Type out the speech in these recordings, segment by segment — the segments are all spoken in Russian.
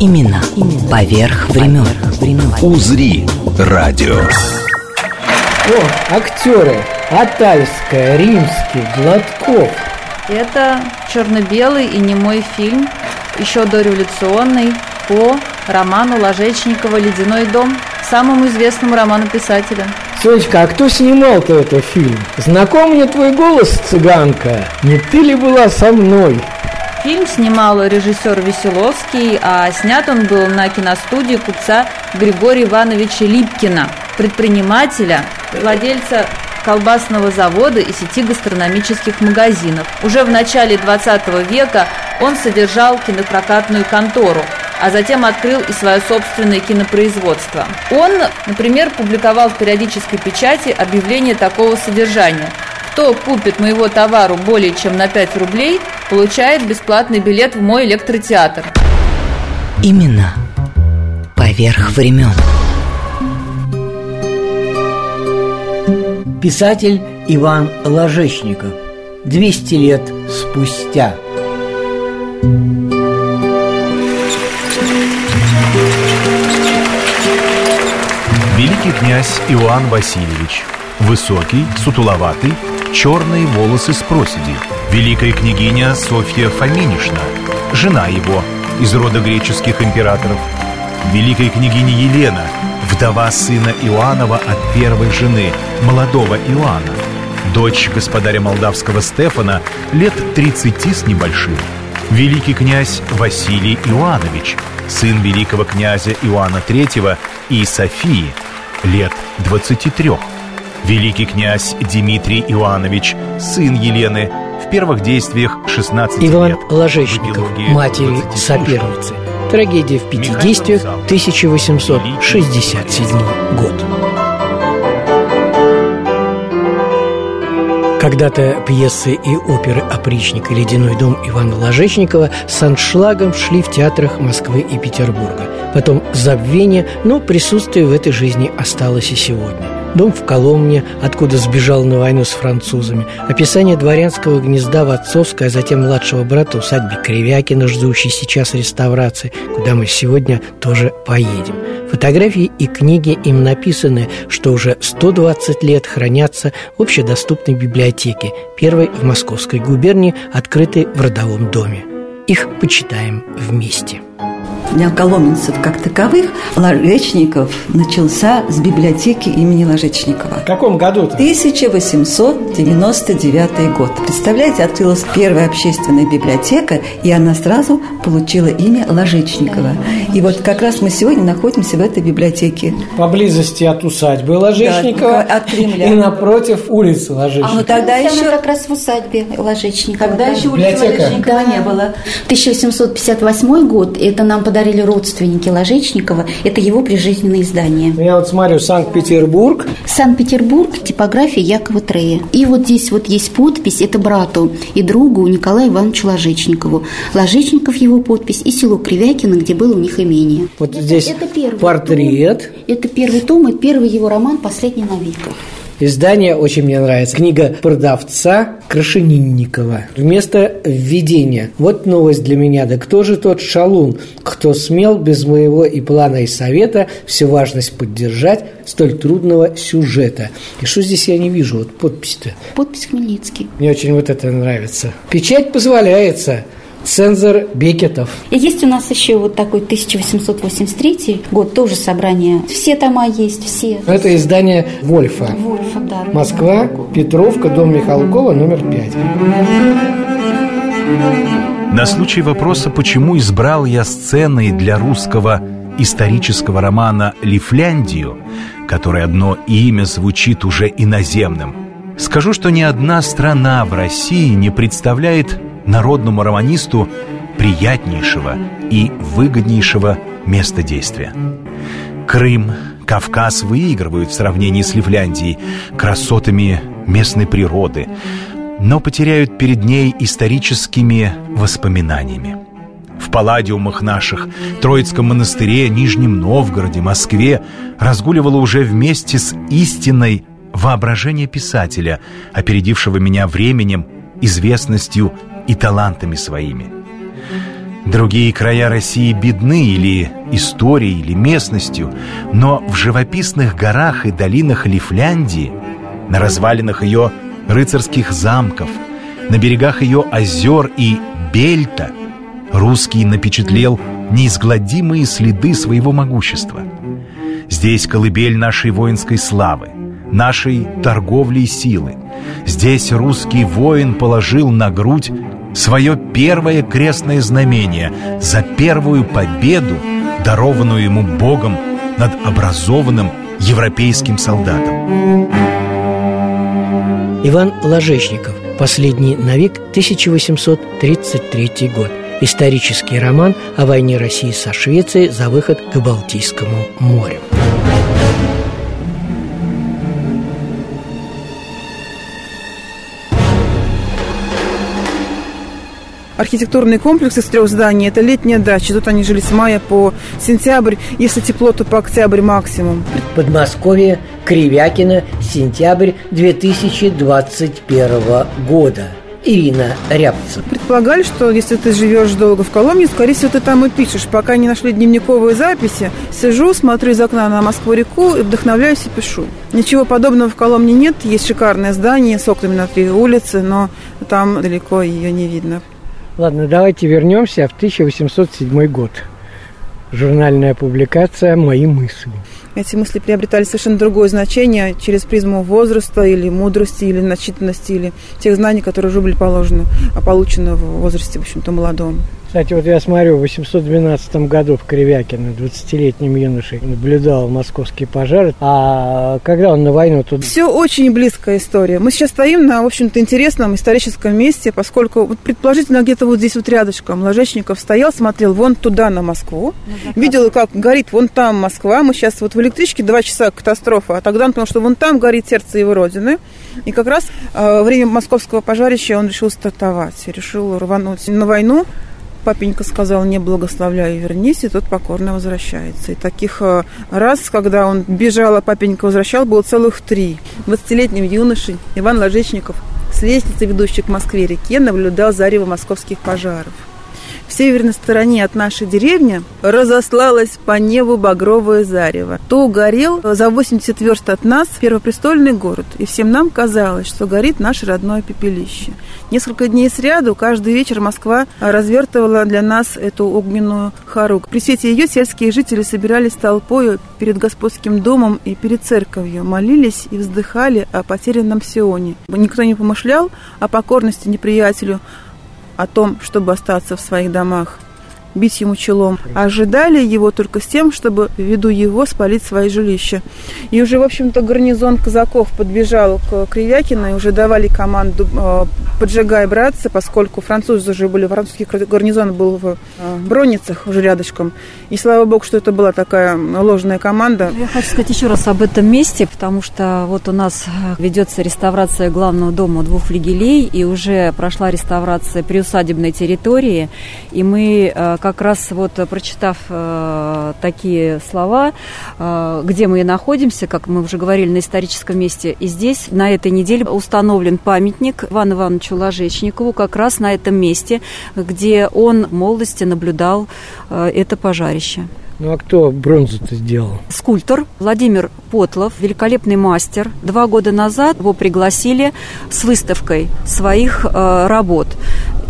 Имена поверх времен. «Узри» радио. О, актеры Атальская, Римский, Гладков Это черно-белый и немой фильм, еще дореволюционный, по роману Ложечникова «Ледяной дом», самому известному роману писателя. Сонечка, а кто снимал-то этот фильм? Знаком мне твой голос, цыганка? Не ты ли была со мной? Фильм снимал режиссер Веселовский, а снят он был на киностудии купца Григория Ивановича Липкина, предпринимателя, владельца колбасного завода и сети гастрономических магазинов. Уже в начале 20 века он содержал кинопрокатную контору, а затем открыл и свое собственное кинопроизводство. Он, например, публиковал в периодической печати объявление такого содержания. Кто купит моего товару более чем на 5 рублей, получает бесплатный билет в мой электротеатр. Имена поверх времен. Писатель Иван Ложечников 200 лет спустя Великий князь Иоанн Васильевич Высокий, сутуловатый, черные волосы с проседи Великая княгиня Софья Фоминишна Жена его из рода греческих императоров. Великая княгиня Елена Вдова сына Иоаннова от первой жены, молодого Иоанна Дочь господаря молдавского Стефана лет 30 с небольшим. Великий князь Василий Иоаннович Сын великого князя Иоанна III и Софии лет 23 Великий князь Дмитрий Иоаннович, сын Елены, в первых действиях 16 Иван лет. Ложечников, В эпилоге матери 20 соперницы Трагедия в пяти Михаил действиях, Зал. 1867 год Когда-то пьесы и оперы «Опричник» и «Ледяной дом» Ивана Ложечникова с аншлагом шли в театрах Москвы и Петербурга. Потом забвение, но присутствие в этой жизни осталось и сегодня. Дом в Коломне, откуда сбежал на войну с французами, описание дворянского гнезда в отцовской, а затем младшего брата усадьбе Кривякина, ждущей сейчас реставрации, куда мы сегодня тоже поедем. Фотографии и книги им написаны, что уже 120 лет хранятся в общедоступной библиотеке, первой в Московской губернии, открытой в родовом доме. Их почитаем вместе. Для коломенцев как таковых Ложечников начался с библиотеки имени Ложечникова. В каком году-то? 1899 год. Представляете, открылась первая общественная библиотека, и она сразу получила имя Ложечникова. И вот как раз мы сегодня находимся в этой библиотеке. Поблизости от усадьбы Ложечникова Да, от Кремля. и напротив улицы А Ложечникова. ну тогда Она еще... как раз в усадьбе Ложечникова. Тогда да. еще улицы Библиотека. Ложечникова Да. не было. 1858 год. Это нам подарили родственники Ложечникова. Это его прижизненное издание. Я вот смотрю, Санкт-Петербург, Санкт-Петербург, типография Якова Трея. И вот здесь вот есть подпись, это брату и другу Николаю Ивановичу Ложечникову. Ложечников его подпись и село Кривякино, где было у них имение. вот Это- здесь это портрет. том. Это первый том и первый его роман «Последний новиков». Издание очень мне нравится. Книга продавца Крашенинникова. Вместо введения. Вот новость для меня. Да кто же тот шалун, кто смел без моего и плана, и совета всю важность поддержать столь трудного сюжета? И что здесь я не вижу? Вот подпись-то. Подпись Хмельницкий. Мне очень вот это нравится. Печать позволяется. Цензор Бекетов. И есть у нас еще вот такой 1883 год, тоже собрание. Все тома есть, все. Это издание Вольфа. Вольфа, да. Москва, Петровка, дом Михалкова, номер 5. На случай вопроса, почему избрал я сценой для русского исторического романа «Лифляндию», который одно имя звучит уже иноземным, скажу, что ни одна страна в России не представляет народному романисту приятнейшего и выгоднейшего места действия. Крым, Кавказ выигрывают в сравнении с Ливляндией красотами местной природы, но потеряют перед ней историческими воспоминаниями. В палладиумах наших, Троицком монастыре, Нижнем Новгороде, Москве разгуливало уже вместе с истинной воображение писателя, опередившего меня временем, известностью и талантами своими. Другие края России бедны или историей, или местностью, но в живописных горах и долинах Лифляндии, на развалинах ее рыцарских замков, на берегах ее озер и бельта русский напечатлел неизгладимые следы своего могущества. Здесь колыбель нашей воинской славы, нашей торговли и силы. Здесь русский воин положил на грудь свое первое крестное знамение за первую победу, дарованную ему Богом над образованным европейским солдатом. Иван Ложечников. Последний на век 1833 год. Исторический роман о войне России со Швецией за выход к Балтийскому морю. Архитектурный комплекс из трех зданий. Это летняя дача. Тут они жили с мая по сентябрь. Если тепло, то по октябрь максимум. Подмосковье, Кривякино, сентябрь 2021 года. Ирина Рябцев. Предполагали, что если ты живешь долго в Коломне, скорее всего, ты там и пишешь. Пока не нашли дневниковые записи, сижу, смотрю из окна на Москву-реку и вдохновляюсь и пишу. Ничего подобного в Коломне нет. Есть шикарное здание с окнами на три улицы, но там далеко ее не видно. Ладно, давайте вернемся в 1807 год. Журнальная публикация «Мои мысли». Эти мысли приобретали совершенно другое значение через призму возраста или мудрости, или начитанности, или тех знаний, которые уже были положены, а получены в возрасте, в общем-то, молодом. Кстати, вот я смотрю, в 812 году в Кривякино 20-летним юношей наблюдал московские пожары. А когда он на войну тут... Все очень близкая история. Мы сейчас стоим на, в общем-то, интересном историческом месте, поскольку вот, предположительно где-то вот здесь вот рядышком Ложечников стоял, смотрел вон туда на Москву, ну, видел, как горит вон там Москва. Мы сейчас вот в электричке два часа катастрофа, а тогда он понял, что вон там горит сердце его родины. И как раз э, время московского пожарища он решил стартовать, решил рвануть на войну папенька сказал, не благословляй, вернись, и тот покорно возвращается. И таких э, раз, когда он бежал, а папенька возвращал, было целых три. 20-летним юношей Иван Ложечников с лестницы, ведущей к Москве-реке, наблюдал зарево московских пожаров. В северной стороне от нашей деревни разослалось по небу багровое зарево. То горел за 80 верст от нас первопрестольный город, и всем нам казалось, что горит наше родное пепелище. Несколько дней сряду каждый вечер Москва развертывала для нас эту огненную хару. При свете ее сельские жители собирались толпой перед господским домом и перед церковью, молились и вздыхали о потерянном Сионе. Никто не помышлял о покорности неприятелю, о том, чтобы остаться в своих домах бить ему челом, а ожидали его только с тем, чтобы ввиду его спалить свои жилища. И уже, в общем-то, гарнизон казаков подбежал к Кривякину и уже давали команду э, «поджигай, братцы», поскольку французы уже были, французский гарнизон был в э, Броницах уже рядышком. И слава богу, что это была такая ложная команда. Я хочу сказать еще раз об этом месте, потому что вот у нас ведется реставрация главного дома двух флигелей, и уже прошла реставрация приусадебной территории, и мы как как раз вот прочитав э, такие слова, э, где мы и находимся, как мы уже говорили, на историческом месте, и здесь на этой неделе установлен памятник Ивану Ивановичу Ложечникову как раз на этом месте, где он в молодости наблюдал э, это пожарище. Ну а кто бронзу-то сделал? Скульптор Владимир Потлов, великолепный мастер. Два года назад его пригласили с выставкой своих э, работ.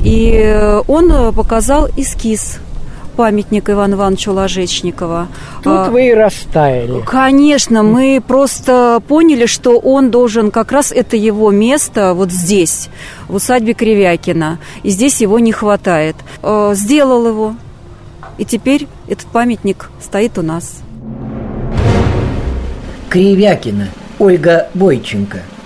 И он показал эскиз памятник Ивана Ивановича Ложечникова. Тут а, вы и растаяли. Конечно, мы просто поняли, что он должен, как раз это его место вот здесь, в усадьбе Кривякина. И здесь его не хватает. А, сделал его. И теперь этот памятник стоит у нас. Кривякина Ольга Бойченко –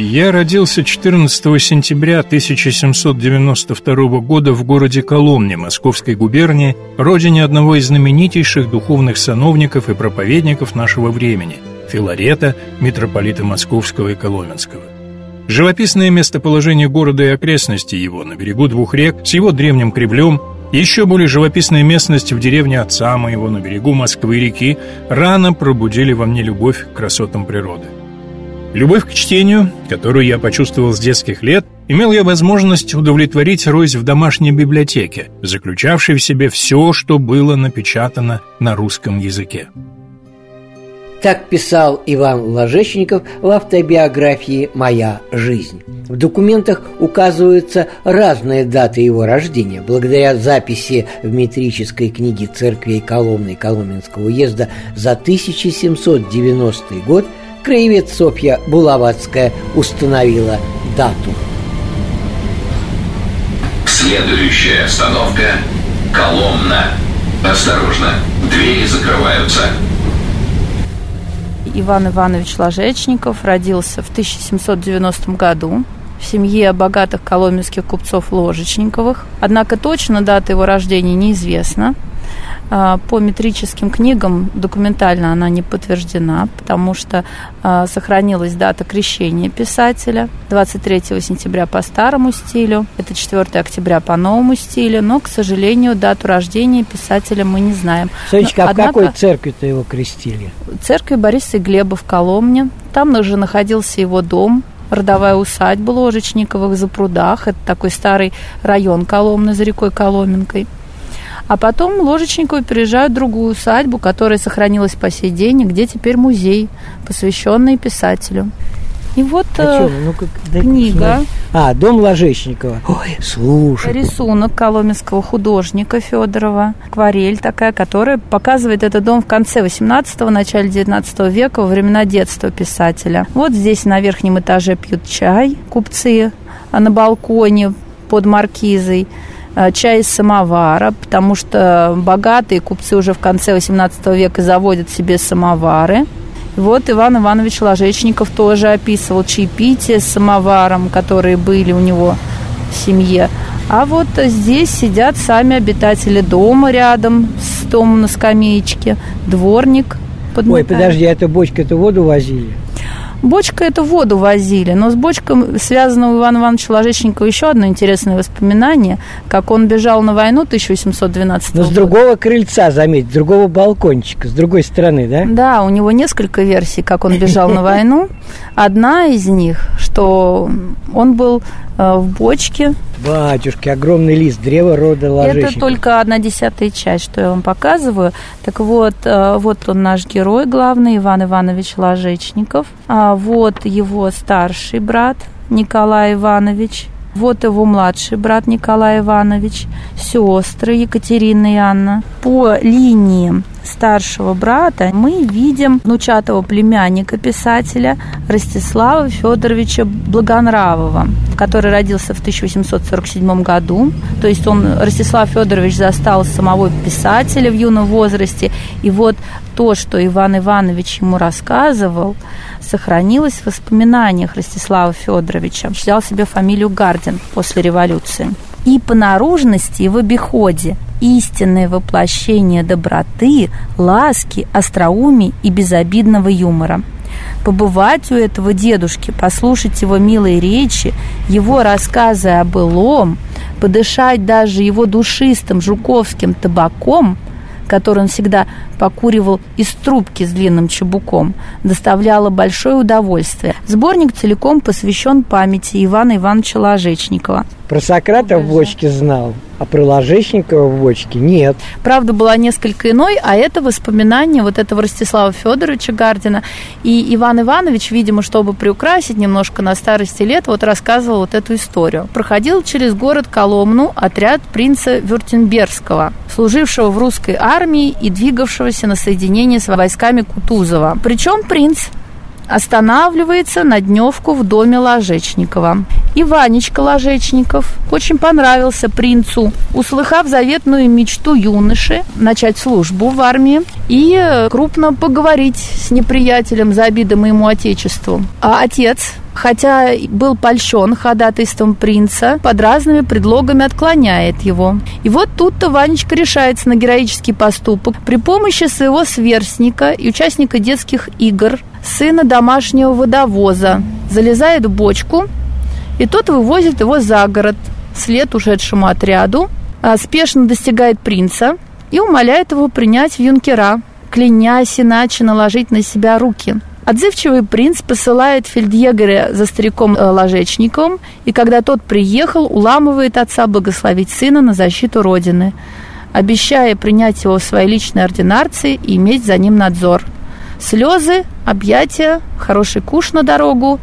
Я родился 14 сентября 1792 года в городе Коломне Московской губернии, родине одного из знаменитейших духовных сановников и проповедников нашего времени – Филарета, митрополита Московского и Коломенского. Живописное местоположение города и окрестности его на берегу двух рек с его древним креблем, еще более живописная местность в деревне отца моего на берегу Москвы-реки рано пробудили во мне любовь к красотам природы. Любовь к чтению, которую я почувствовал с детских лет, имел я возможность удовлетворить рось в домашней библиотеке, заключавшей в себе все, что было напечатано на русском языке. Так писал Иван Ложечников в автобиографии «Моя жизнь». В документах указываются разные даты его рождения. Благодаря записи в метрической книге церкви Коломны Коломенского уезда за 1790 год краевед Софья Булаватская установила дату. Следующая остановка – Коломна. Осторожно, двери закрываются. Иван Иванович Ложечников родился в 1790 году в семье богатых коломенских купцов Ложечниковых. Однако точно дата его рождения неизвестна. А, по метрическим книгам документально она не подтверждена, потому что а, сохранилась дата крещения писателя 23 сентября по старому стилю, это 4 октября по новому стилю, но, к сожалению, дату рождения писателя мы не знаем. Сонечка, а Однако, в какой церкви-то его крестили? Церкви Бориса и Глеба в Коломне. Там же находился его дом, родовая усадьба Ложечниковых за прудах. Это такой старый район Коломны за рекой Коломенкой. А потом Ложечниковы переезжают в другую усадьбу, которая сохранилась по сей день, где теперь музей, посвященный писателю. И вот а ну книга. А, дом Ложечникова. Ой, слушай. Рисунок коломенского художника Федорова. Акварель такая, которая показывает этот дом в конце 18-го, начале 19 века, во времена детства писателя. Вот здесь на верхнем этаже пьют чай купцы, а на балконе под маркизой. Э, чай из самовара, потому что богатые купцы уже в конце XVIII века заводят себе самовары. Вот Иван Иванович Ложечников тоже описывал чаепитие с самоваром, которые были у него в семье. А вот здесь сидят сами обитатели дома рядом с домом на скамеечке, дворник. Подмотает. Ой, подожди, а это бочка, эту воду возили? Бочка это воду возили, но с бочкой связано у Ивана Ивановича Ложечникова еще одно интересное воспоминание, как он бежал на войну 1812 Но с другого крыльца, заметь, с другого балкончика, с другой стороны, да? Да, у него несколько версий, как он бежал на войну. Одна из них, что он был э, в бочке. Батюшки, огромный лист, древо рода ложечников. Это только одна десятая часть, что я вам показываю. Так вот, э, вот он наш герой главный, Иван Иванович Ложечников. А вот его старший брат Николай Иванович. Вот его младший брат Николай Иванович, сестры Екатерина и Анна. По линии старшего брата мы видим внучатого племянника писателя Ростислава Федоровича Благонравова, который родился в 1847 году. То есть он, Ростислав Федорович, застал самого писателя в юном возрасте. И вот то, что Иван Иванович ему рассказывал, сохранилось в воспоминаниях Ростислава Федоровича. Взял себе фамилию Гардин после революции. И по наружности, и в обиходе истинное воплощение доброты, ласки, остроумия и безобидного юмора. Побывать у этого дедушки, послушать его милые речи, его рассказы о былом, подышать даже его душистым жуковским табаком – который он всегда покуривал из трубки с длинным чебуком, доставляло большое удовольствие. Сборник целиком посвящен памяти Ивана Ивановича Ложечникова. Про Сократа в бочке знал, а про Ложечникова в бочке нет. Правда была несколько иной, а это воспоминание вот этого Ростислава Федоровича Гардина. И Иван Иванович, видимо, чтобы приукрасить немножко на старости лет, вот рассказывал вот эту историю. Проходил через город Коломну отряд принца Вюртембергского, служившего в русской армии и двигавшегося на соединение с войсками Кутузова. Причем принц останавливается на дневку в доме Ложечникова. И Ванечка Ложечников очень понравился принцу, услыхав заветную мечту юноши начать службу в армии и крупно поговорить с неприятелем за обиды моему отечеству. А отец хотя был польщен ходатайством принца, под разными предлогами отклоняет его. И вот тут-то Ванечка решается на героический поступок. При помощи своего сверстника и участника детских игр, сына домашнего водовоза, залезает в бочку, и тот вывозит его за город, след ушедшему отряду, а спешно достигает принца и умоляет его принять в юнкера, клянясь иначе наложить на себя руки – Отзывчивый принц посылает фельдъегеря за стариком э, Ложечниковым, и когда тот приехал, уламывает отца благословить сына на защиту Родины, обещая принять его в свои личные ординарции и иметь за ним надзор. Слезы, объятия, хороший куш на дорогу,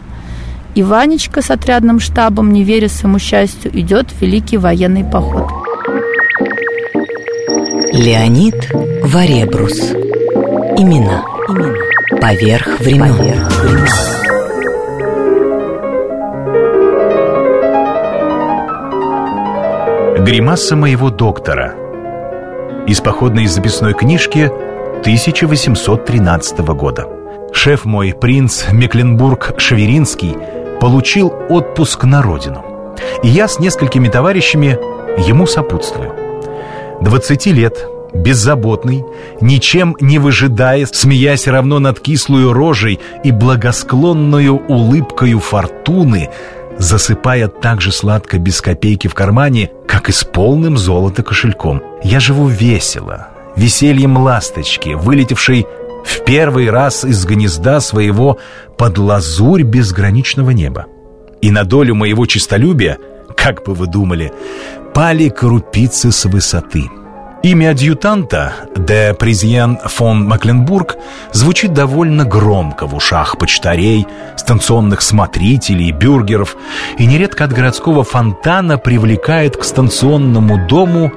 и Ванечка с отрядным штабом, не веря своему счастью, идет в великий военный поход. Леонид Варебрус. Имена. Имена. Поверх времен. Гримаса моего доктора. Из походной записной книжки 1813 года. Шеф мой, принц Мекленбург-Шверинский Получил отпуск на родину. И я с несколькими товарищами ему сопутствую. 20 лет беззаботный, ничем не выжидая, смеясь равно над кислую рожей и благосклонную улыбкою фортуны, засыпая так же сладко без копейки в кармане, как и с полным золота кошельком. Я живу весело, весельем ласточки, вылетевшей в первый раз из гнезда своего под лазурь безграничного неба. И на долю моего честолюбия, как бы вы думали, пали крупицы с высоты — Имя адъютанта, де Презьен фон Макленбург, звучит довольно громко в ушах почтарей, станционных смотрителей, бюргеров и нередко от городского фонтана привлекает к станционному дому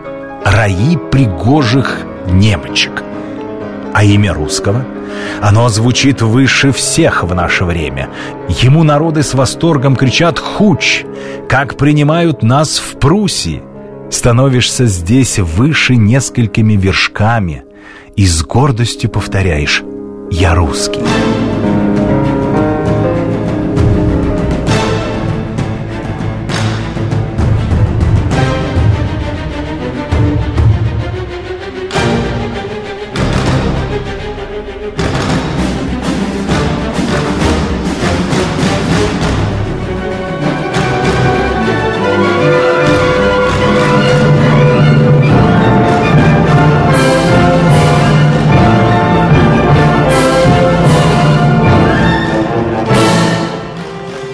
раи пригожих немочек. А имя русского? Оно звучит выше всех в наше время. Ему народы с восторгом кричат «Хуч!», как принимают нас в Пруссии – становишься здесь выше несколькими вершками и с гордостью повторяешь «Я русский».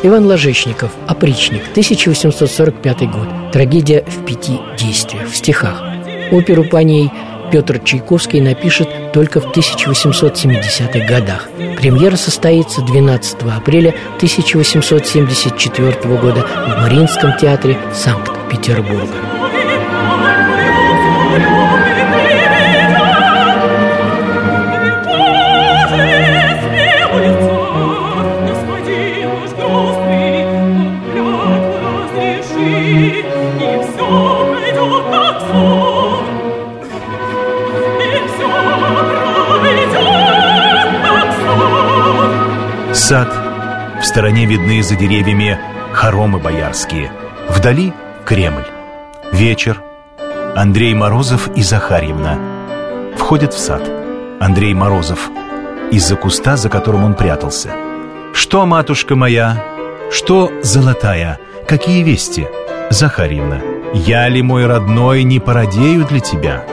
Иван Ложечников, «Опричник», 1845 год. Трагедия в пяти действиях, в стихах. Оперу по ней Петр Чайковский напишет только в 1870-х годах. Премьера состоится 12 апреля 1874 года в Мариинском театре Санкт-Петербурга. Сад. В стороне видны за деревьями хоромы боярские. Вдали Кремль. Вечер. Андрей Морозов и Захарьевна. Входят в сад. Андрей Морозов. Из-за куста, за которым он прятался. «Что, матушка моя? Что, золотая? Какие вести?» Захарьевна. «Я ли, мой родной, не породею для тебя?»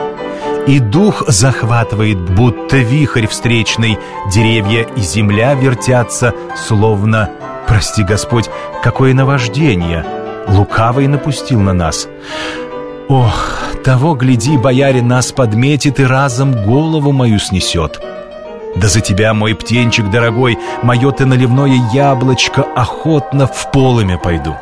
И дух захватывает, будто вихрь встречный. Деревья и земля вертятся, словно Прости, Господь, какое наваждение. Лукавый напустил на нас. Ох, того, гляди, боярин нас подметит И разом голову мою снесет. Да за тебя, мой птенчик дорогой, Мое ты наливное яблочко Охотно в полыми пойду.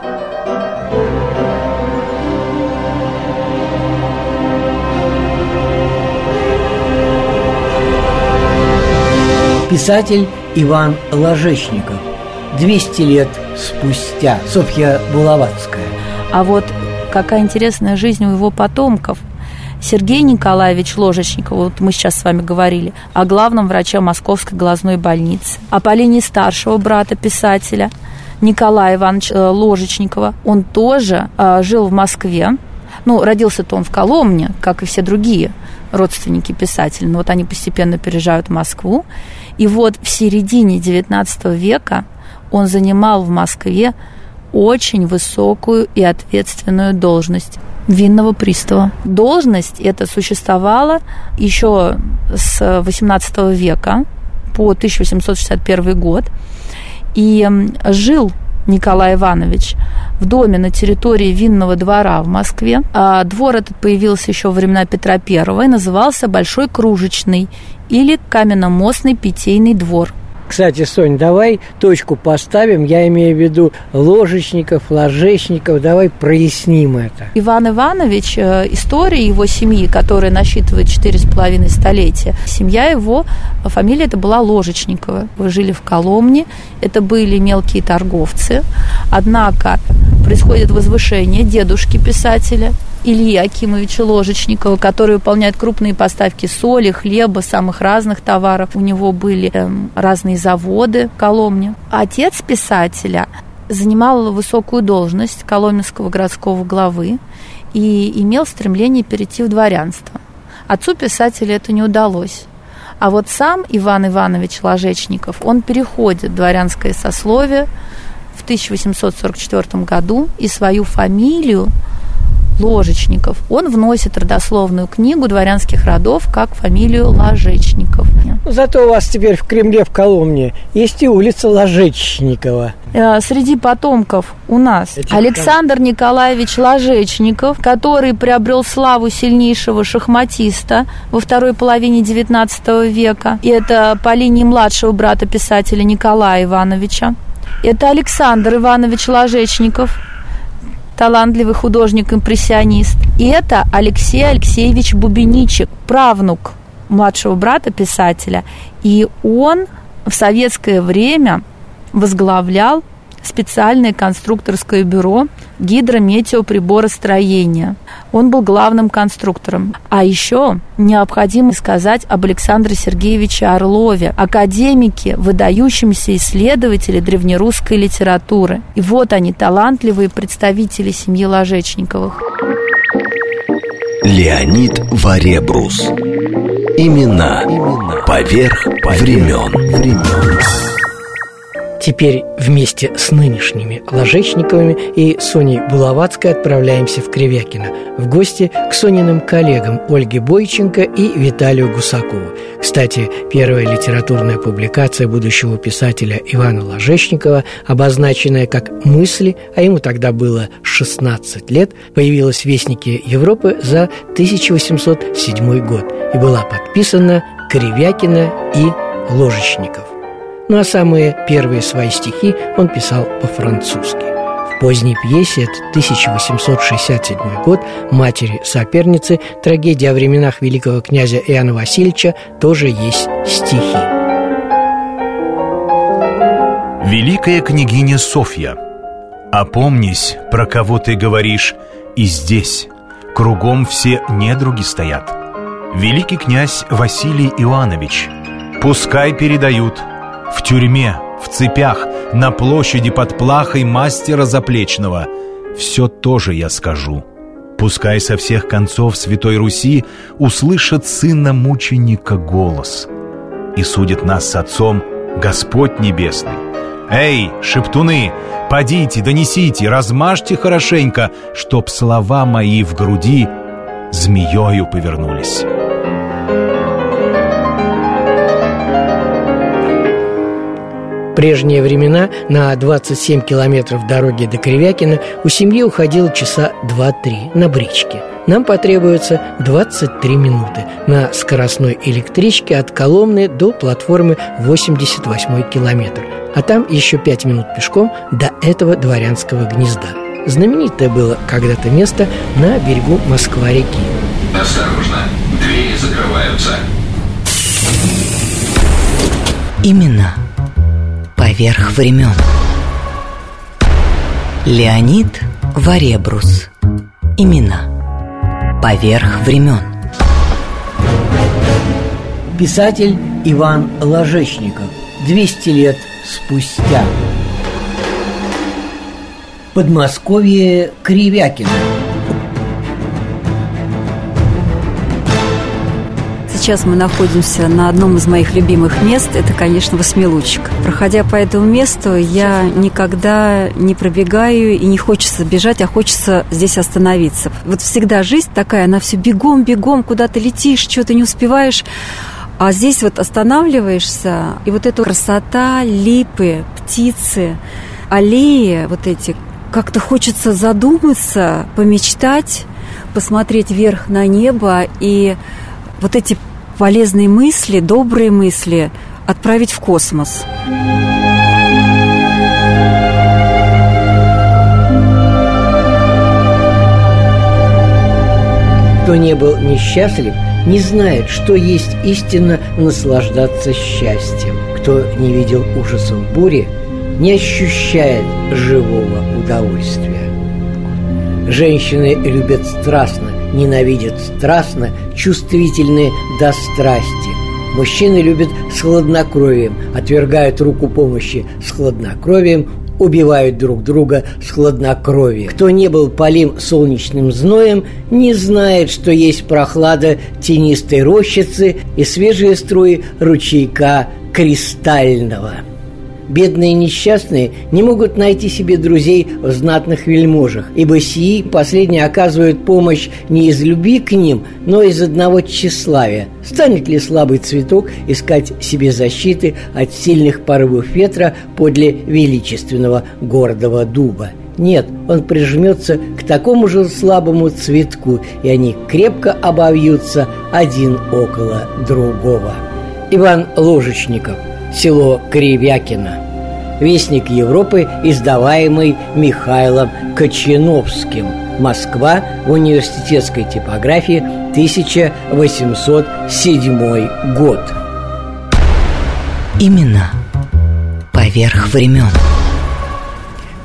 Писатель Иван Ложечников. 200 лет спустя. Софья Булаватская. А вот какая интересная жизнь у его потомков. Сергей Николаевич Ложечников, вот мы сейчас с вами говорили, о главном враче Московской глазной больницы, о Полине старшего брата писателя, Николая Ивановича э, Ложечникова. Он тоже э, жил в Москве. Ну, родился-то он в Коломне, как и все другие родственники писателя. Но вот они постепенно переезжают в Москву. И вот в середине XIX века он занимал в Москве очень высокую и ответственную должность винного пристава. Должность эта существовала еще с XVIII века по 1861 год. И жил Николай Иванович в доме на территории винного двора в Москве. А двор этот появился еще во времена Петра I и назывался Большой Кружечный или Каменномостный питейный двор. Кстати, Сонь, давай точку поставим. Я имею в виду ложечников, ложечников. Давай проясним это. Иван Иванович, э, история его семьи, которая насчитывает четыре с половиной столетия, семья его, фамилия это была Ложечникова. Вы жили в Коломне, это были мелкие торговцы. Однако происходит возвышение дедушки писателя – Ильи Акимовича Ложечникова, который выполняет крупные поставки соли, хлеба, самых разных товаров. У него были эм, разные заводы Коломне. Отец писателя занимал высокую должность коломенского городского главы и имел стремление перейти в дворянство. Отцу писателя это не удалось. А вот сам Иван Иванович Ложечников, он переходит в дворянское сословие в 1844 году и свою фамилию Ложечников. Он вносит родословную книгу дворянских родов как фамилию Ложечников. Зато у вас теперь в Кремле, в Коломне, есть и улица Ложечникова. Э, среди потомков у нас Это Александр? Николаевич Ложечников, который приобрел славу сильнейшего шахматиста во второй половине XIX века. И это по линии младшего брата писателя Николая Ивановича. Это Александр Иванович Ложечников, талантливый художник-импрессионист. И это Алексей Алексеевич Бубеничек, правнук младшего брата писателя. И он в советское время возглавлял специальное конструкторское бюро гидрометеоприборостроения. Он был главным конструктором. А еще необходимо сказать об Александре Сергеевиче Орлове, академике, выдающемся исследователе древнерусской литературы. И вот они, талантливые представители семьи Ложечниковых. Леонид Варебрус. Имена, Имена. поверх, времен. времен. Теперь вместе с нынешними Ложечниковыми и Соней Булавацкой отправляемся в Кривякино в гости к Сониным коллегам Ольге Бойченко и Виталию Гусакову. Кстати, первая литературная публикация будущего писателя Ивана Ложечникова, обозначенная как «Мысли», а ему тогда было 16 лет, появилась в Вестнике Европы за 1807 год и была подписана Кривякина и Ложечников. Ну а самые первые свои стихи он писал по-французски. В поздней пьесе, это 1867 год, матери соперницы, трагедия о временах великого князя Иоанна Васильевича, тоже есть стихи. Великая княгиня Софья, опомнись, про кого ты говоришь, и здесь, кругом все недруги стоят. Великий князь Василий Иоаннович, пускай передают – в тюрьме, в цепях, на площади под плахой мастера заплечного. Все тоже я скажу. Пускай со всех концов Святой Руси услышат сына мученика голос. И судит нас с отцом Господь Небесный. Эй, шептуны, подите, донесите, размажьте хорошенько, чтоб слова мои в груди змеёю повернулись». Прежние времена на 27 километров дороги до Кривякина у семьи уходило часа 2-3 на бричке. Нам потребуется 23 минуты на скоростной электричке от Коломны до платформы 88 километр. А там еще 5 минут пешком до этого дворянского гнезда. Знаменитое было когда-то место на берегу Москва-реки. Осторожно, двери закрываются. Именно поверх времен. Леонид Варебрус. Имена. Поверх времен. Писатель Иван Ложечников. 200 лет спустя. Подмосковье Кривякино. Сейчас мы находимся на одном из моих любимых мест. Это, конечно, Восьмилучик. Проходя по этому месту, я никогда не пробегаю и не хочется бежать, а хочется здесь остановиться. Вот всегда жизнь такая, она все бегом, бегом, куда то летишь, что-то не успеваешь. А здесь вот останавливаешься, и вот эта красота, липы, птицы, аллеи вот эти, как-то хочется задуматься, помечтать, посмотреть вверх на небо и вот эти полезные мысли, добрые мысли отправить в космос. Кто не был несчастлив, не знает, что есть истинно наслаждаться счастьем. Кто не видел ужасов бури, не ощущает живого удовольствия. Женщины любят страстно, ненавидят страстно, чувствительны до страсти. Мужчины любят с хладнокровием, отвергают руку помощи с хладнокровием, убивают друг друга с хладнокровием. Кто не был полим солнечным зноем, не знает, что есть прохлада тенистой рощицы и свежие струи ручейка кристального – Бедные несчастные не могут найти себе друзей в знатных вельможах, ибо сии последние оказывают помощь не из любви к ним, но из одного тщеславия. Станет ли слабый цветок искать себе защиты от сильных порывов ветра подле величественного гордого дуба? Нет, он прижмется к такому же слабому цветку, и они крепко обовьются один около другого. Иван Ложечников – село Кривякино. Вестник Европы, издаваемый Михаилом Кочиновским. Москва в университетской типографии 1807 год. Имена поверх времен.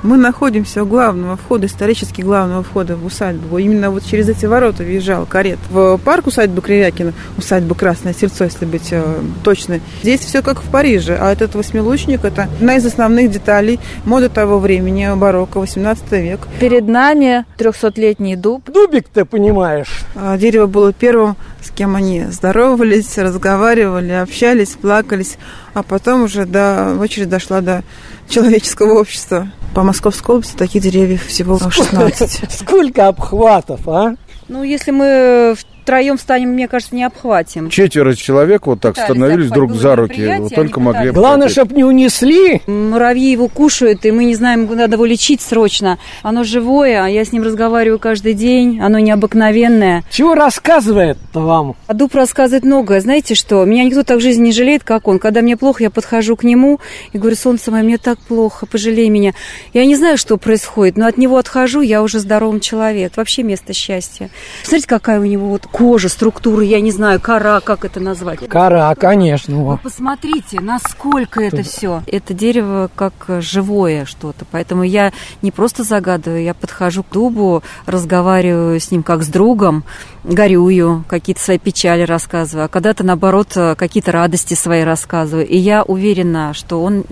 Мы находимся у главного входа, исторически главного входа в усадьбу. Именно вот через эти ворота въезжал карет. В парк усадьбы Кривякина, усадьба Красное Сельцо, если быть э, точной, здесь все как в Париже. А этот восьмилучник – это одна из основных деталей моды того времени, барокко, 18 век. Перед нами 300-летний дуб. Дубик, ты понимаешь. А, дерево было первым, с кем они здоровались, разговаривали, общались, плакались. А потом уже до, очередь дошла до человеческого общества. По Московской области таких деревьев всего 16. Сколько обхватов, а? Ну, если мы втроем встанем, мне кажется, не обхватим. Четверо человек вот так становились друг за руки, вот только могли Главное, чтобы не унесли. Муравьи его кушают, и мы не знаем, надо его лечить срочно. Оно живое, а я с ним разговариваю каждый день, оно необыкновенное. Чего рассказывает-то вам? А дуб рассказывает многое. Знаете что, меня никто так в жизни не жалеет, как он. Когда мне плохо, я подхожу к нему и говорю, солнце мое, мне так плохо, пожалей меня. Я не знаю, что происходит, но от него отхожу, я уже здоровым человек. Вообще место счастья. Смотрите, какая у него вот кожа, структура, я не знаю, кора, как это назвать? Кора, конечно. Вы посмотрите, насколько это все. Это дерево как живое что-то, поэтому я не просто загадываю, я подхожу к дубу, разговариваю с ним как с другом, горюю, какие-то свои печали рассказываю, а когда-то, наоборот, какие-то радости свои рассказываю. И я уверена, что он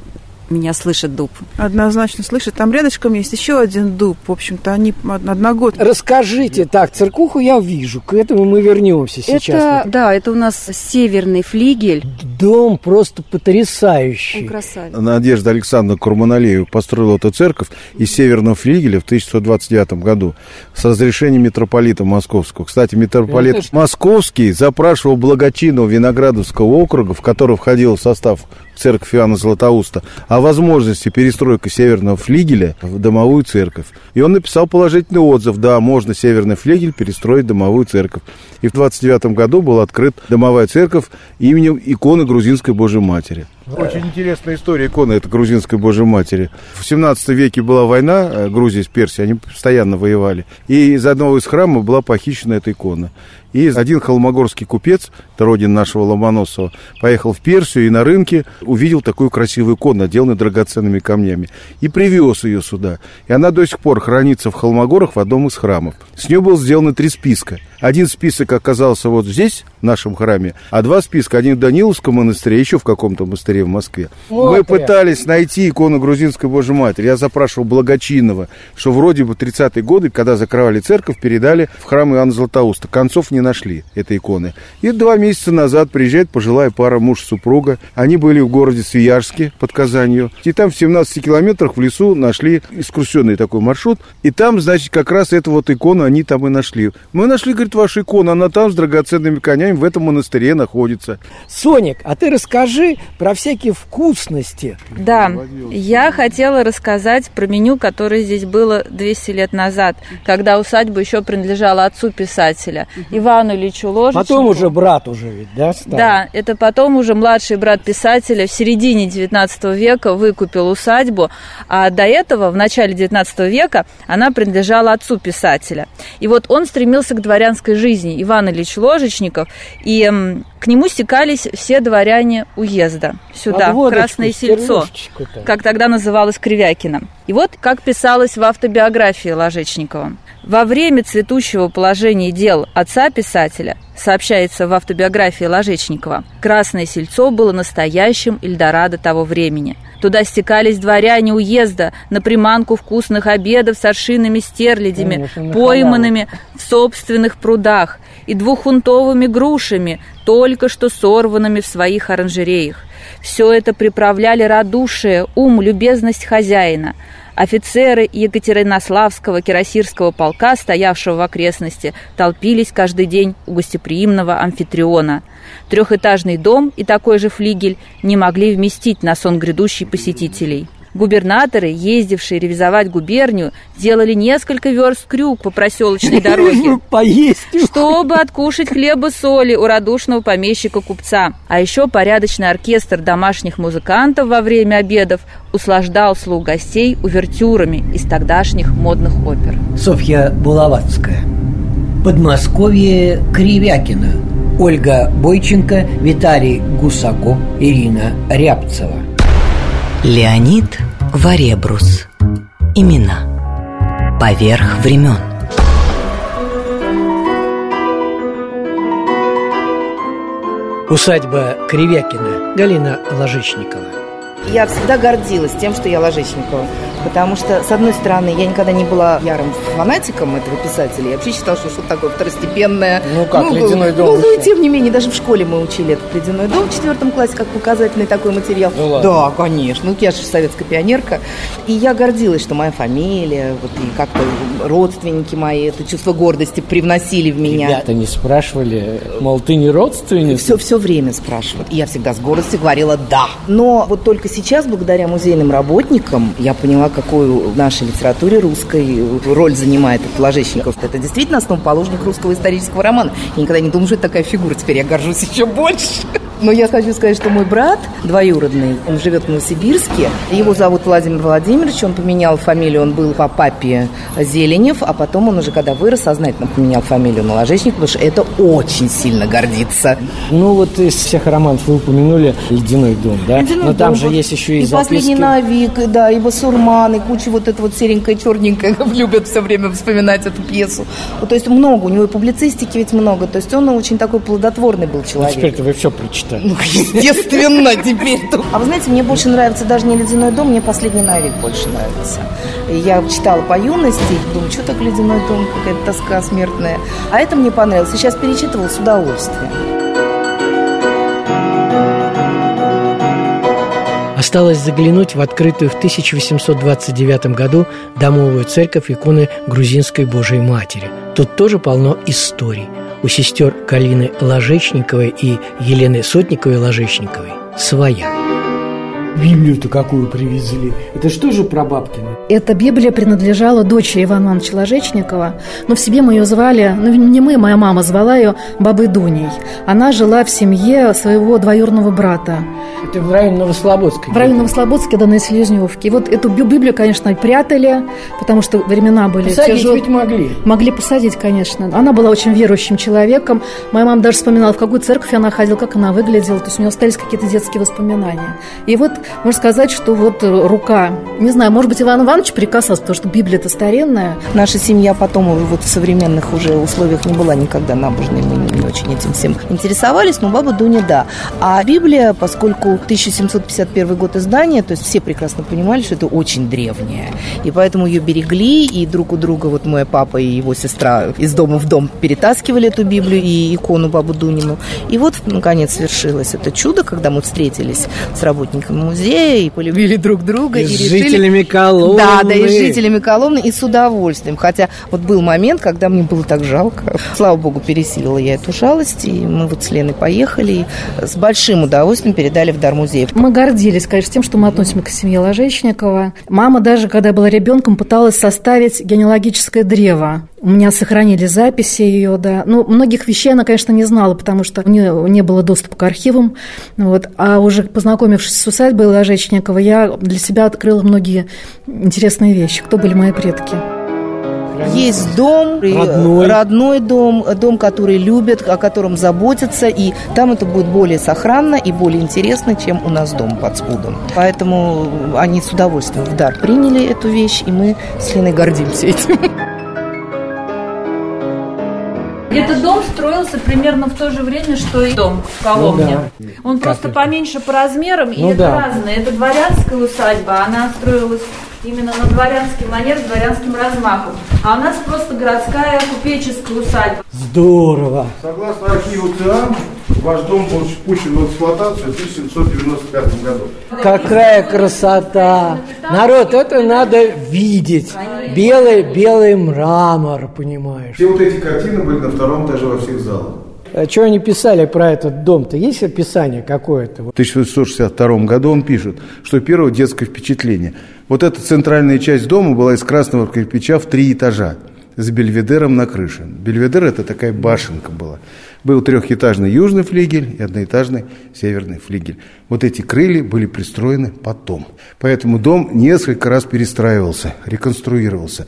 меня слышит дуб. Однозначно слышит. Там рядышком есть еще один дуб. В общем-то, они одногодки. Расскажите. Так, церкуху я вижу. К этому мы вернемся сейчас. Это, да, это у нас северный флигель. Дом просто потрясающий. Он красавец. Надежда Александровна Курманалеева построила эту церковь из северного флигеля в 1629 году с разрешения митрополита Московского. Кстати, митрополит Это... Московский запрашивал благочинного Виноградовского округа, в который входил в состав церковь Иоанна Златоуста, о возможности перестройки северного флигеля в домовую церковь. И он написал положительный отзыв, да, можно северный флигель перестроить в домовую церковь. И в 29 году была открыта домовая церковь именем иконы грузинской Божьей Матери. Очень интересная история иконы это грузинской Божьей Матери. В 17 веке была война э, Грузии с Персией, они постоянно воевали. И из одного из храмов была похищена эта икона. И один холмогорский купец, это родин нашего Ломоносова, поехал в Персию и на рынке увидел такую красивую икону, отделанную драгоценными камнями, и привез ее сюда. И она до сих пор хранится в Холмогорах в одном из храмов. С нее было сделано три списка. Один список оказался вот здесь, в нашем храме, а два списка, один в Даниловском монастыре, еще в каком-то монастыре, монастыре в Москве. Вот Мы пытались найти икону грузинской Божьей Матери. Я запрашивал Благочинного, что вроде бы 30-е годы, когда закрывали церковь, передали в храм Иоанна Златоуста. Концов не нашли этой иконы. И два месяца назад приезжает пожилая пара муж и супруга. Они были в городе Свияжске под Казанью. И там в 17 километрах в лесу нашли экскурсионный такой маршрут. И там, значит, как раз эту вот икону они там и нашли. Мы нашли, говорит, вашу икону. Она там с драгоценными конями в этом монастыре находится. Соник, а ты расскажи про всякие вкусности. Да, я хотела рассказать про меню, которое здесь было 200 лет назад, когда усадьба еще принадлежала отцу писателя, Ивану Ильичу Ложечнику. Потом уже брат уже ведь, да, стал? Да, это потом уже младший брат писателя в середине 19 века выкупил усадьбу, а до этого, в начале 19 века, она принадлежала отцу писателя. И вот он стремился к дворянской жизни, Иван Ильич Ложечников, и к нему стекались все дворяне уезда сюда, Под в водочку, Красное Сельцо, как тогда называлось Кривякино. И вот как писалось в автобиографии Ложечникова. Во время цветущего положения дел отца писателя, сообщается в автобиографии Ложечникова, Красное Сельцо было настоящим Эльдорадо того времени. Туда стекались дворяне уезда на приманку вкусных обедов с аршинными стерлядями, Конечно, пойманными в собственных прудах и двухфунтовыми грушами, только что сорванными в своих оранжереях. Все это приправляли радушие, ум, любезность хозяина. Офицеры Екатеринославского кирасирского полка, стоявшего в окрестности, толпились каждый день у гостеприимного амфитриона. Трехэтажный дом и такой же флигель не могли вместить на сон грядущий посетителей. Губернаторы, ездившие ревизовать губернию, делали несколько верст крюк по проселочной дороге. Поесть. Чтобы откушать хлеба соли у радушного помещика-купца. А еще порядочный оркестр домашних музыкантов во время обедов услаждал слух гостей увертюрами из тогдашних модных опер. Софья Булаватская. Подмосковье Кривякина. Ольга Бойченко, Виталий Гусаков, Ирина Рябцева. Леонид Варебрус. Имена. Поверх времен. Усадьба Кривякина. Галина Ложечникова. Я всегда гордилась тем, что я Ложечникова. Потому что, с одной стороны, я никогда не была ярым фанатиком этого писателя. Я вообще считала, что что-то такое второстепенное. Ну как, «Ледяной дом» Ну, ну, и тем не менее, даже в школе мы учили этот «Ледяной дом» в четвертом классе, как показательный такой материал. Ну ладно. Да, конечно. Ну, я же советская пионерка. И я гордилась, что моя фамилия, вот и как-то родственники мои это чувство гордости привносили в меня. Ребята не спрашивали, мол, ты не родственница? Все, все время спрашивают. И я всегда с гордостью говорила «да». Но вот только сейчас, благодаря музейным работникам, я поняла, какую в нашей литературе русской роль занимает этот Ложечников. Это действительно основоположник русского исторического романа. Я никогда не думала, что это такая фигура. Теперь я горжусь еще больше. Но я хочу сказать, что мой брат двоюродный, он живет в Новосибирске. Его зовут Владимир Владимирович. Он поменял фамилию, он был по папе Зеленев, а потом он уже, когда вырос, сознательно поменял фамилию на Ложечник, потому что это очень сильно гордится. Ну вот из всех романов вы упомянули «Ледяной дом», да? Ледяной Но там дом, же вот. есть еще и, и последний записки. Навик, и, да, и Басурман, и куча вот это вот серенькое, черненькое, любят все время вспоминать эту пьесу. Вот, то есть много, у него и публицистики ведь много, то есть он очень такой плодотворный был Ну, человек. теперь-то вы все прочитали. Ну, естественно, теперь. А вы знаете, мне больше нравится даже не «Ледяной дом», мне «Последний Навик» больше нравится. Я читала по юности, думаю, что так «Ледяной дом», какая-то тоска смертная. А это мне понравилось. Сейчас перечитывала с удовольствием. Осталось заглянуть в открытую в 1829 году домовую церковь иконы грузинской Божией Матери. Тут тоже полно историй. У сестер Калины Ложечниковой и Елены Сотниковой-Ложечниковой своя. Библию-то какую привезли? Это что же про Бабкина? Эта Библия принадлежала дочери Ивана Ивановича Ложечникова, но в себе мы ее звали, ну не мы, моя мама звала ее Бабой Дуней. Она жила в семье своего двоюродного брата. Это в районе Новослободска. В районе Новослободска, да, на Селезневке. И вот эту Би- Библию, конечно, прятали, потому что времена были Посадить тяжелые. ведь могли. Могли посадить, конечно. Она была очень верующим человеком. Моя мама даже вспоминала, в какую церковь она ходила, как она выглядела. То есть у нее остались какие-то детские воспоминания. И вот можно сказать, что вот рука, не знаю, может быть, Иван Иванович прикасался, потому что Библия это старинная. Наша семья потом вот в современных уже условиях не была никогда набожной, мы не очень этим всем интересовались, но баба Дуня, да. А Библия, поскольку 1751 год издания, то есть все прекрасно понимали, что это очень древняя, и поэтому ее берегли, и друг у друга, вот мой папа и его сестра из дома в дом перетаскивали эту Библию и икону бабу Дунину. И вот, наконец, свершилось это чудо, когда мы встретились с работниками музея и полюбили друг друга. И, и с решили... жителями Коломны. Да, да, и с жителями Коломны, и с удовольствием. Хотя вот был момент, когда мне было так жалко. Слава богу, пересилила я эту жалость, и мы вот с Леной поехали, и с большим удовольствием передали в дар музей. Мы гордились, конечно, тем, что мы относимся к семье Ложечникова. Мама даже, когда была ребенком, пыталась составить генеалогическое древо. У меня сохранили записи ее, да. Ну, многих вещей она, конечно, не знала, потому что у нее не было доступа к архивам. Вот. А уже познакомившись с усадьбой Ложечникова, я для себя открыла многие интересные вещи. Кто были мои предки? Есть дом, Родной. родной дом, дом, который любят, о котором заботятся, и там это будет более сохранно и более интересно, чем у нас дом под спудом. Поэтому они с удовольствием в дар приняли эту вещь, и мы с Леной гордимся этим. Этот дом строился примерно в то же время, что и дом в Коломне. Ну да. Он Как просто это? поменьше по размерам, и Ну это да. разное. Это дворянская усадьба, она строилась именно на дворянский манер, с дворянским размахом. А у нас просто городская купеческая усадьба. Здорово. Согласно архиву ЦИАН, ваш дом был пущен в эксплуатацию в 1795 году. Какая красота! Народ, это надо видеть. Белый-белый мрамор, понимаешь. Все вот эти картины были на втором этаже во всех залах. А что они писали про этот дом-то? Есть описание какое-то? В 1862 году он пишет, что первое детское впечатление. Вот эта центральная часть дома была из красного кирпича в три этажа с бельведером на крыше. Бельведер это такая башенка была. Был трехэтажный южный флигель и одноэтажный северный флигель. Вот эти крылья были пристроены потом. Поэтому дом несколько раз перестраивался, реконструировался.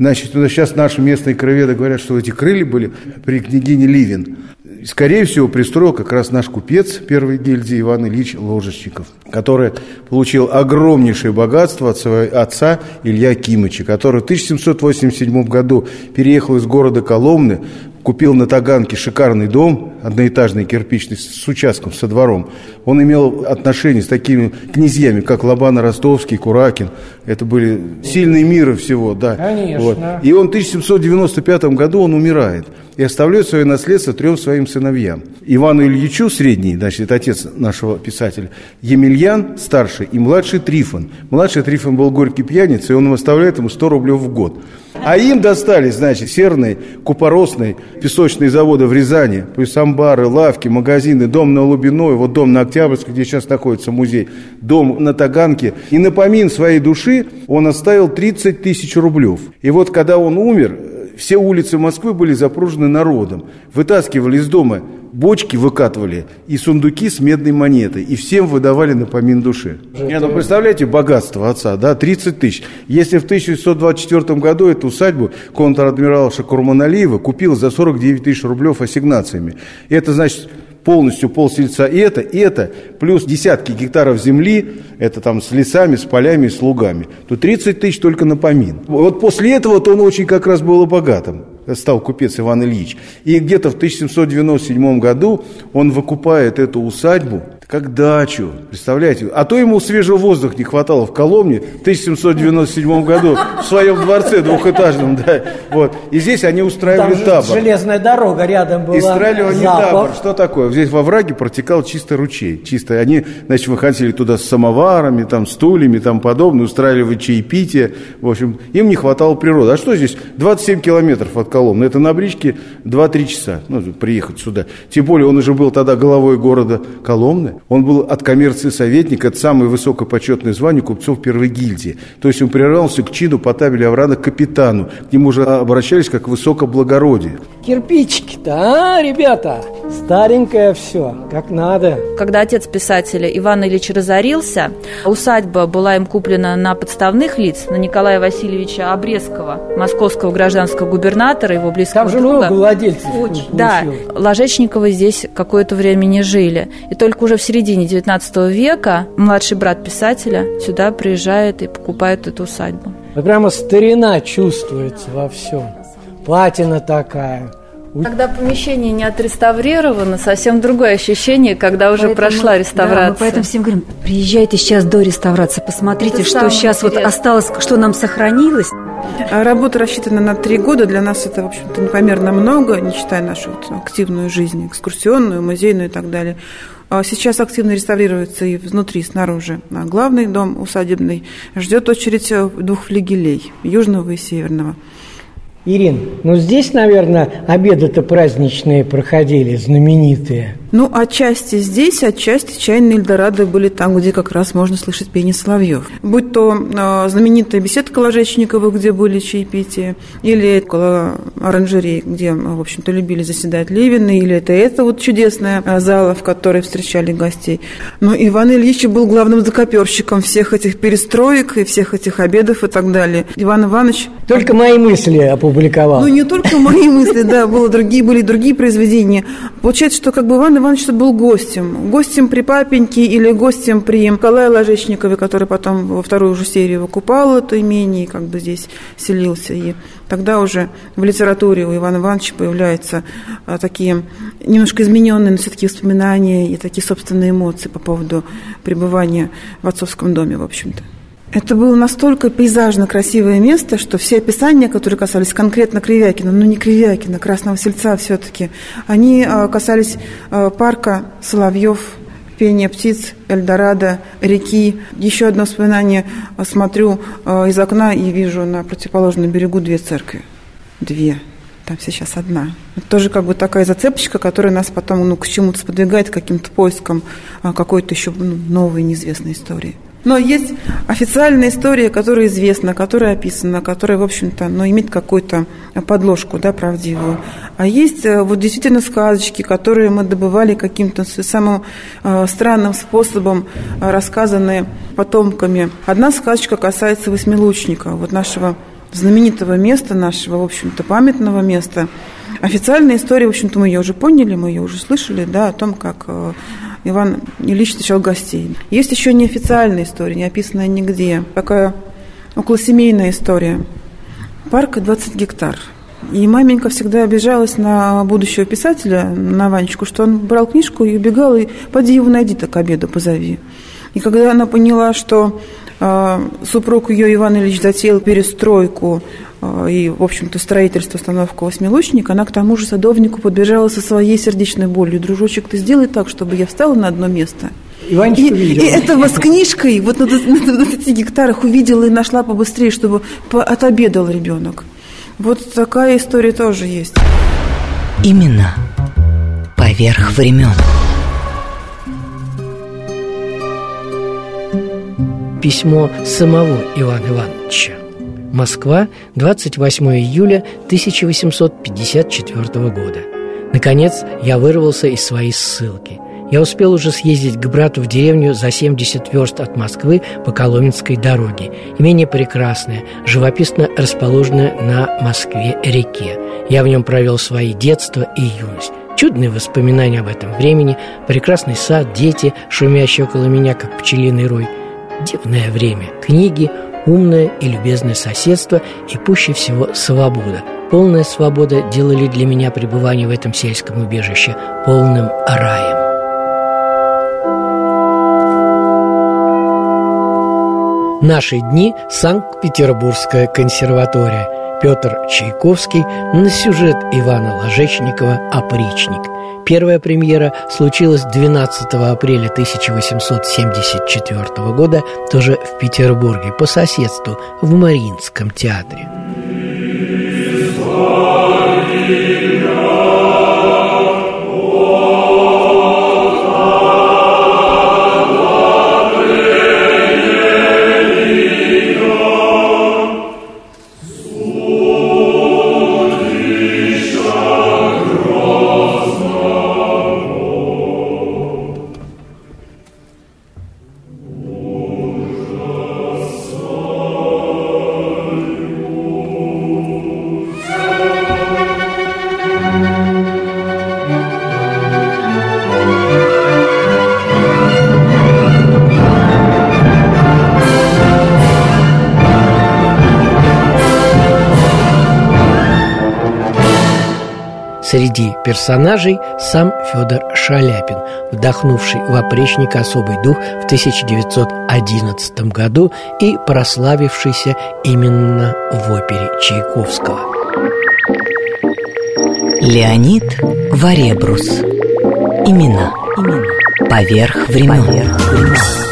Значит, ну, сейчас наши местные краеведы говорят, что эти крылья были при княгине Ливин. Скорее всего, пристроил как раз наш купец первой гильдии Иван Ильич Ложечников, который получил огромнейшее богатство от своего отца Илья Кимыча, который в 1787 году переехал из города Коломны, купил на Таганке шикарный дом, одноэтажный кирпичный, с участком, со двором. Он имел отношения с такими князьями, как Лобана Ростовский, Куракин. Это были сильные миры всего, да. Конечно. Вот. И он в 1795 году он умирает и оставляет свое наследство трем своим сыновьям. Ивану Ильичу, средний, значит, это отец нашего писателя, Емельян, старший, и младший Трифон. Младший Трифон был горький пьяница, и он оставляет ему 100 рублей в год. А им достались, значит, серные, купоросные песочные заводы в Рязани, плюс амбары, лавки, магазины, дом на Лубиной, вот дом на Октябрьской, где сейчас находится музей, дом на Таганке. И на помин своей души он оставил 30 тысяч рублей. И вот когда он умер, все улицы Москвы были запружены народом. Вытаскивали из дома бочки, выкатывали и сундуки с медной монетой. И всем выдавали на помин души. Не, ну представляете, богатство отца, да, 30 тысяч. Если в 1624 году эту усадьбу контр-адмирала Шакурманалиева купил за 49 тысяч рублей ассигнациями. Это значит полностью полсельца и это, и это, плюс десятки гектаров земли, это там с лесами, с полями, с лугами, то 30 тысяч только на помин. Вот после этого то он очень как раз был богатым стал купец Иван Ильич. И где-то в 1797 году он выкупает эту усадьбу как дачу, представляете? А то ему свежего воздуха не хватало в Коломне в 1797 году в своем дворце двухэтажном, да. Вот. И здесь они устраивали Там табор. железная дорога рядом была. И строили они запах. табор. Что такое? Здесь во враге протекал чисто ручей. Чисто. Они, значит, выходили туда с самоварами, там, стульями, там подобное, устраивали чаепитие. В общем, им не хватало природы. А что здесь? 27 километров от Коломны. Это на бричке 2-3 часа. Ну, приехать сюда. Тем более, он уже был тогда головой города Коломны. Он был от коммерции советник, это самое высокое почетное звание купцов первой гильдии. То есть он прирался к чину по табели Аврана капитану. К нему уже обращались как высокоблагородие. Кирпичики-то, а, ребята? Старенькое все, как надо. Когда отец писателя Иван Ильич разорился, усадьба была им куплена на подставных лиц, на Николая Васильевича Обрезкова, московского гражданского губернатора, его близкого Там же друга. много владельцев. Очень, да. Ложечниковы здесь какое-то время не жили. И только уже в середине XIX века младший брат писателя сюда приезжает и покупает эту усадьбу. Прямо старина чувствуется во всем. Патина такая. Когда помещение не отреставрировано, совсем другое ощущение, когда уже Поэтому- прошла реставрация. Да, мы поэтому всем говорим, приезжайте сейчас до реставрации, посмотрите, Это что сейчас вот интересное. осталось, что нам сохранилось. А Работа рассчитана на три года. Для нас это, в общем-то, непомерно много, не считая нашу вот активную жизнь, экскурсионную, музейную и так далее. А Сейчас активно реставрируется и внутри, и снаружи. А главный дом усадебный ждет очередь двух флигелей, южного и северного. Ирин, ну здесь, наверное, обеды-то праздничные проходили, знаменитые. Ну, отчасти здесь, отчасти чайные Эльдорадо были там, где как раз можно слышать пение соловьев. Будь то э, знаменитая беседка Ложечникова, где были чаепития, или около оранжерей, где, в общем-то, любили заседать Левины, или это это вот чудесная э, зала, в которой встречали гостей. Но Иван Ильич был главным закоперщиком всех этих перестроек и всех этих обедов и так далее. Иван Иванович... Только мои мысли опубликовал. Ну, не только мои мысли, да, было другие, были другие произведения. Получается, что как бы Иван Иванович был гостем. Гостем при папеньке или гостем при Николае Ложечникове, который потом во вторую уже серию выкупал это имение и как бы здесь селился. И тогда уже в литературе у Ивана Ивановича появляются а, такие немножко измененные, но все-таки воспоминания и такие собственные эмоции по поводу пребывания в отцовском доме, в общем-то. Это было настолько пейзажно красивое место, что все описания, которые касались конкретно Кривякина, ну не Кривякина, Красного Сельца все-таки, они а, касались а, парка Соловьев, пения птиц, Эльдорадо, реки. Еще одно воспоминание. А, Смотрю из окна и вижу на противоположном берегу две церкви. Две. Там сейчас одна. Это тоже как бы такая зацепочка, которая нас потом ну, к чему-то сподвигает, к каким-то поискам какой-то еще ну, новой неизвестной истории. Но есть официальная история, которая известна, которая описана, которая, в общем-то, ну, имеет какую-то подложку, да, правдивую. А есть э, вот действительно сказочки, которые мы добывали каким-то самым э, странным способом, э, рассказанные потомками. Одна сказочка касается восьмилучника, вот нашего знаменитого места, нашего, в общем-то, памятного места. Официальная история, в общем-то, мы ее уже поняли, мы ее уже слышали, да, о том, как э, Иван Ильич встречал гостей. Есть еще неофициальная история, не описанная нигде. Такая околосемейная история. Парк 20 гектар. И маменька всегда обижалась на будущего писателя, на Ванечку, что он брал книжку и убегал, и поди его найди так к обеду, позови. И когда она поняла, что супруг ее Иван Ильич затеял перестройку э, и, в общем-то, строительство, установку восьмилучника, она к тому же садовнику подбежала со своей сердечной болью. Дружочек, ты сделай так, чтобы я встала на одно место. Иванчик И, увидел. и этого с книжкой вот на, д- на 20 гектарах увидела и нашла побыстрее, чтобы отобедал ребенок. Вот такая история тоже есть. Имена поверх времен. Письмо самого Ивана Ивановича. Москва, 28 июля 1854 года. Наконец, я вырвался из своей ссылки. Я успел уже съездить к брату в деревню за 70 верст от Москвы по Коломенской дороге. Имение прекрасное, живописно расположенное на Москве-реке. Я в нем провел свои детство и юность. Чудные воспоминания об этом времени, прекрасный сад, дети, шумящие около меня, как пчелиный рой. Дивное время, книги, умное и любезное соседство и пуще всего свобода. Полная свобода делали для меня пребывание в этом сельском убежище полным раем. Наши дни – Санкт-Петербургская консерватория. Петр Чайковский на сюжет Ивана Ложечникова «Опричник». Первая премьера случилась 12 апреля 1874 года тоже в Петербурге по соседству в Мариинском театре. Среди персонажей сам Федор Шаляпин, вдохнувший в опричника особый дух в 1911 году и прославившийся именно в опере Чайковского. Леонид Варебрус Имена, Имена. Поверх времен. Поверх времен.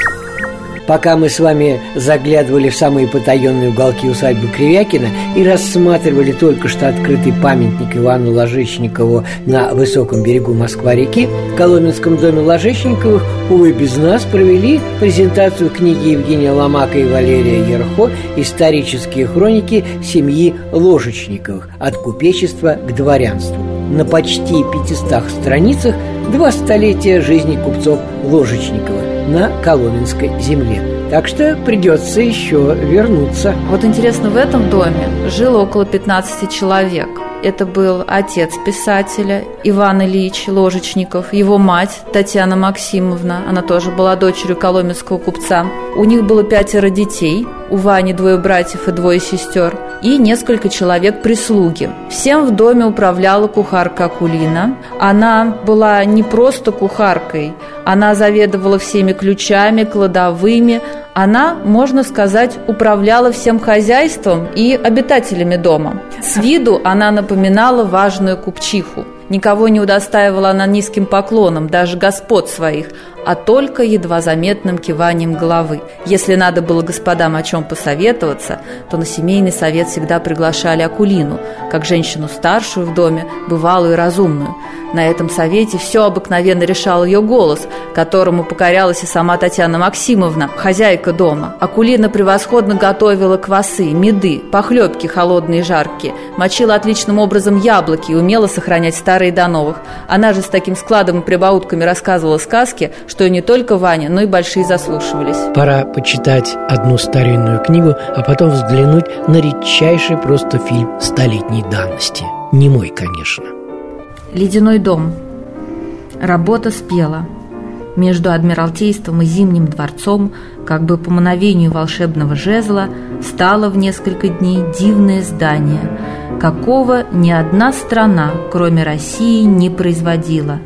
Пока мы с вами заглядывали в самые потаенные уголки усадьбы Кривякина и рассматривали только что открытый памятник Ивану Ложечникову на высоком берегу Москва-реки, в Коломенском доме Ложечниковых, увы, без нас провели презентацию книги Евгения Ломака и Валерия Ерхо «Исторические хроники семьи Ложечниковых. От купечества к дворянству». На почти 500 страницах два столетия жизни купцов Ложечникова на Коломенской земле. Так что придется еще вернуться. Вот интересно, в этом доме жило около 15 человек. Это был отец писателя Иван Ильич Ложечников, его мать Татьяна Максимовна, она тоже была дочерью коломенского купца. У них было пятеро детей, у Вани двое братьев и двое сестер, и несколько человек прислуги. Всем в доме управляла кухарка Акулина. Она была не просто кухаркой, она заведовала всеми ключами, кладовыми, она, можно сказать, управляла всем хозяйством и обитателями дома. С виду она напоминала важную купчиху. Никого не удостаивала она низким поклоном, даже господ своих, а только едва заметным киванием головы. Если надо было господам о чем посоветоваться, то на семейный совет всегда приглашали Акулину, как женщину старшую в доме, бывалую и разумную. На этом совете все обыкновенно решал ее голос, которому покорялась и сама Татьяна Максимовна, хозяйка дома. Акулина превосходно готовила квасы, меды, похлебки холодные и жаркие, мочила отличным образом яблоки и умела сохранять старые до новых. Она же с таким складом и прибаутками рассказывала сказки, что не только Ваня, но и большие заслушивались. Пора почитать одну старинную книгу, а потом взглянуть на редчайший просто фильм столетней давности. Не мой, конечно. Ледяной дом. Работа спела. Между Адмиралтейством и Зимним дворцом, как бы по мановению волшебного жезла, стало в несколько дней дивное здание, какого ни одна страна, кроме России, не производила,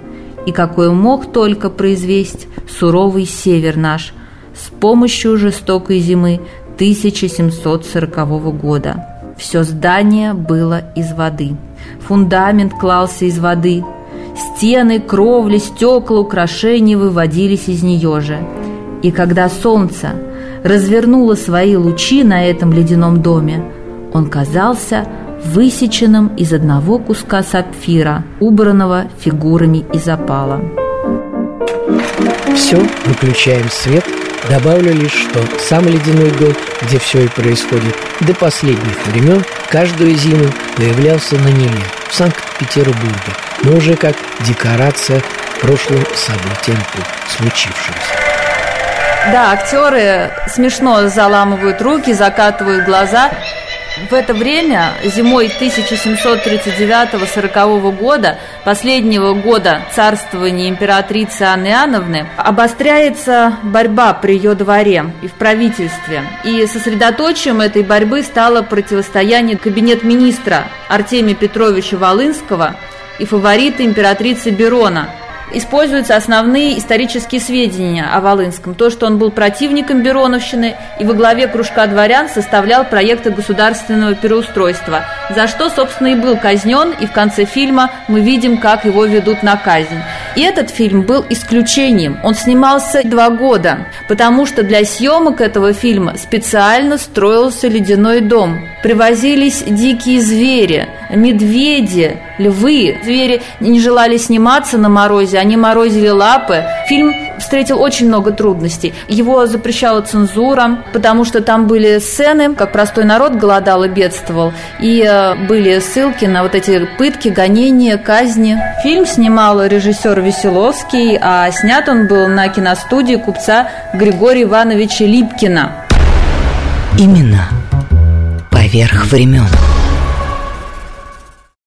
и какой мог только произвести суровый север наш с помощью жестокой зимы 1740 года. Все здание было из воды – Фундамент клался из воды. Стены, кровли, стекла, украшения выводились из нее же. И когда солнце развернуло свои лучи на этом ледяном доме, он казался высеченным из одного куска сапфира, убранного фигурами из опала. Все, выключаем свет – Добавлю лишь, что сам ледяной дом, где все и происходит, до последних времен каждую зиму появлялся на Неве, в Санкт-Петербурге, но уже как декорация прошлым событиям случившимся. Да, актеры смешно заламывают руки, закатывают глаза. В это время, зимой 1739-40 года, последнего года царствования императрицы Анны Иоанновны, обостряется борьба при ее дворе и в правительстве. И сосредоточием этой борьбы стало противостояние кабинет министра Артемия Петровича Волынского и фаворита императрицы Берона – используются основные исторические сведения о Волынском. То, что он был противником Бероновщины и во главе кружка дворян составлял проекты государственного переустройства, за что, собственно, и был казнен, и в конце фильма мы видим, как его ведут на казнь. И этот фильм был исключением. Он снимался два года, потому что для съемок этого фильма специально строился ледяной дом. Привозились дикие звери, медведи, львы. Звери не желали сниматься на морозе, они морозили лапы. Фильм встретил очень много трудностей. Его запрещала цензура, потому что там были сцены, как простой народ голодал и бедствовал, и э, были ссылки на вот эти пытки, гонения, казни. Фильм снимал режиссер Веселовский, а снят он был на киностудии купца Григория Ивановича Липкина. Именно поверх времен.